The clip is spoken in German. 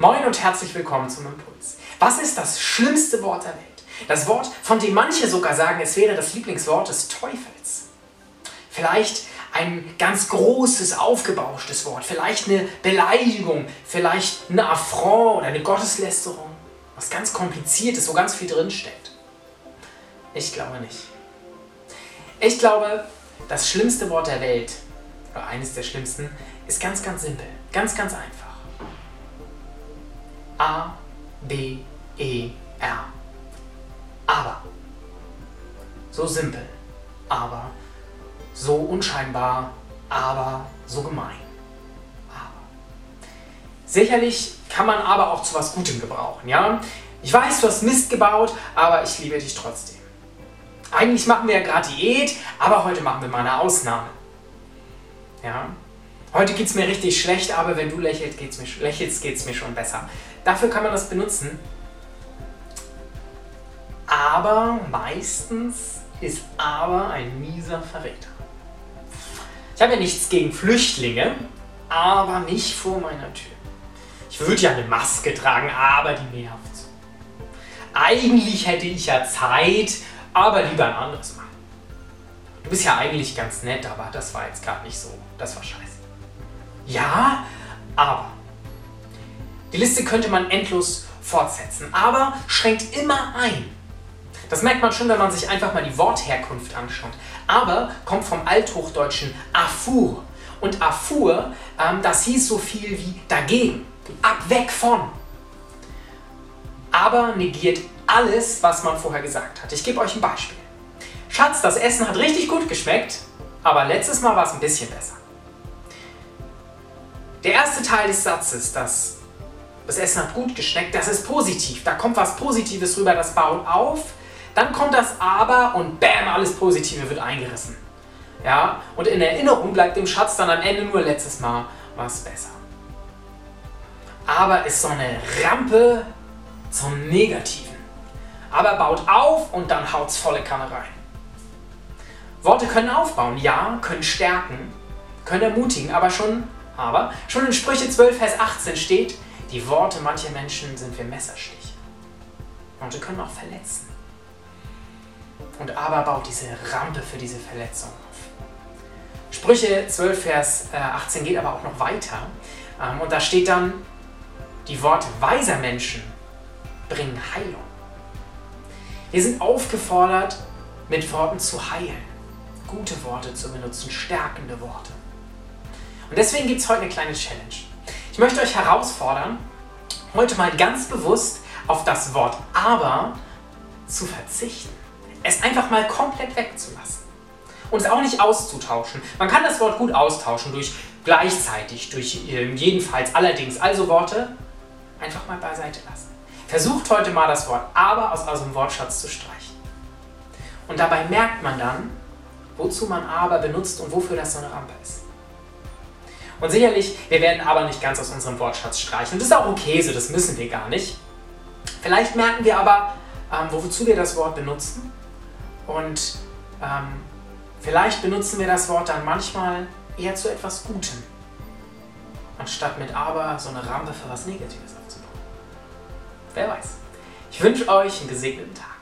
Moin und herzlich willkommen zum Impuls. Was ist das schlimmste Wort der Welt? Das Wort, von dem manche sogar sagen, es wäre das Lieblingswort des Teufels. Vielleicht ein ganz großes, aufgebauschtes Wort, vielleicht eine Beleidigung, vielleicht ein Affront oder eine Gotteslästerung, was ganz kompliziert ist, wo ganz viel drinsteckt. Ich glaube nicht. Ich glaube, das schlimmste Wort der Welt, oder eines der schlimmsten, ist ganz, ganz simpel, ganz, ganz einfach. A, B, E, R. Aber. So simpel, aber so unscheinbar, aber so gemein. Aber. Sicherlich kann man aber auch zu was Gutem gebrauchen, ja? Ich weiß, du hast Mist gebaut, aber ich liebe dich trotzdem. Eigentlich machen wir ja gerade Diät, aber heute machen wir mal eine Ausnahme. Ja? Heute geht es mir richtig schlecht, aber wenn du lächelst, geht es mir, lächelst, geht's mir schon besser. Dafür kann man das benutzen. Aber meistens ist aber ein mieser Verräter. Ich habe ja nichts gegen Flüchtlinge, aber nicht vor meiner Tür. Ich würde ja eine Maske tragen, aber die nervt. Eigentlich hätte ich ja Zeit, aber lieber ein anderes Mal. Du bist ja eigentlich ganz nett, aber das war jetzt gerade nicht so. Das war scheiße. Ja, aber. Die Liste könnte man endlos fortsetzen, aber schränkt immer ein. Das merkt man schon, wenn man sich einfach mal die Wortherkunft anschaut. Aber kommt vom althochdeutschen Afur. Und Afur, ähm, das hieß so viel wie dagegen, ab, weg von. Aber negiert alles, was man vorher gesagt hat. Ich gebe euch ein Beispiel. Schatz, das Essen hat richtig gut geschmeckt, aber letztes Mal war es ein bisschen besser. Der erste Teil des Satzes, das, das Essen hat gut geschmeckt, das ist positiv. Da kommt was Positives rüber, das baut auf. Dann kommt das Aber und bam, alles Positive wird eingerissen. Ja? Und in Erinnerung bleibt dem Schatz dann am Ende nur letztes Mal war es besser. Aber ist so eine Rampe zum Negativen aber baut auf und dann haut's volle Kanne rein. Worte können aufbauen, ja, können stärken, können ermutigen, aber schon, aber schon in Sprüche 12, Vers 18 steht, die Worte mancher Menschen sind wie Messerstich. Worte können auch verletzen. Und aber baut diese Rampe für diese Verletzung auf. Sprüche 12, Vers 18 äh, geht aber auch noch weiter. Ähm, und da steht dann, die Worte weiser Menschen bringen Heilung. Wir sind aufgefordert, mit Worten zu heilen, gute Worte zu benutzen, stärkende Worte. Und deswegen gibt es heute eine kleine Challenge. Ich möchte euch herausfordern, heute mal ganz bewusst auf das Wort aber zu verzichten. Es einfach mal komplett wegzulassen. Und es auch nicht auszutauschen. Man kann das Wort gut austauschen durch gleichzeitig, durch äh, jedenfalls, allerdings, also Worte einfach mal beiseite lassen. Versucht heute mal das Wort aber aus eurem Wortschatz zu streichen. Und dabei merkt man dann, wozu man aber benutzt und wofür das so eine Rampe ist. Und sicherlich, wir werden aber nicht ganz aus unserem Wortschatz streichen. Und das ist auch okay so, das müssen wir gar nicht. Vielleicht merken wir aber, ähm, wozu wir das Wort benutzen. Und ähm, vielleicht benutzen wir das Wort dann manchmal eher zu etwas Gutem, anstatt mit aber so eine Rampe für was Negatives aufzubauen. Wer weiß. Ich wünsche euch einen gesegneten Tag.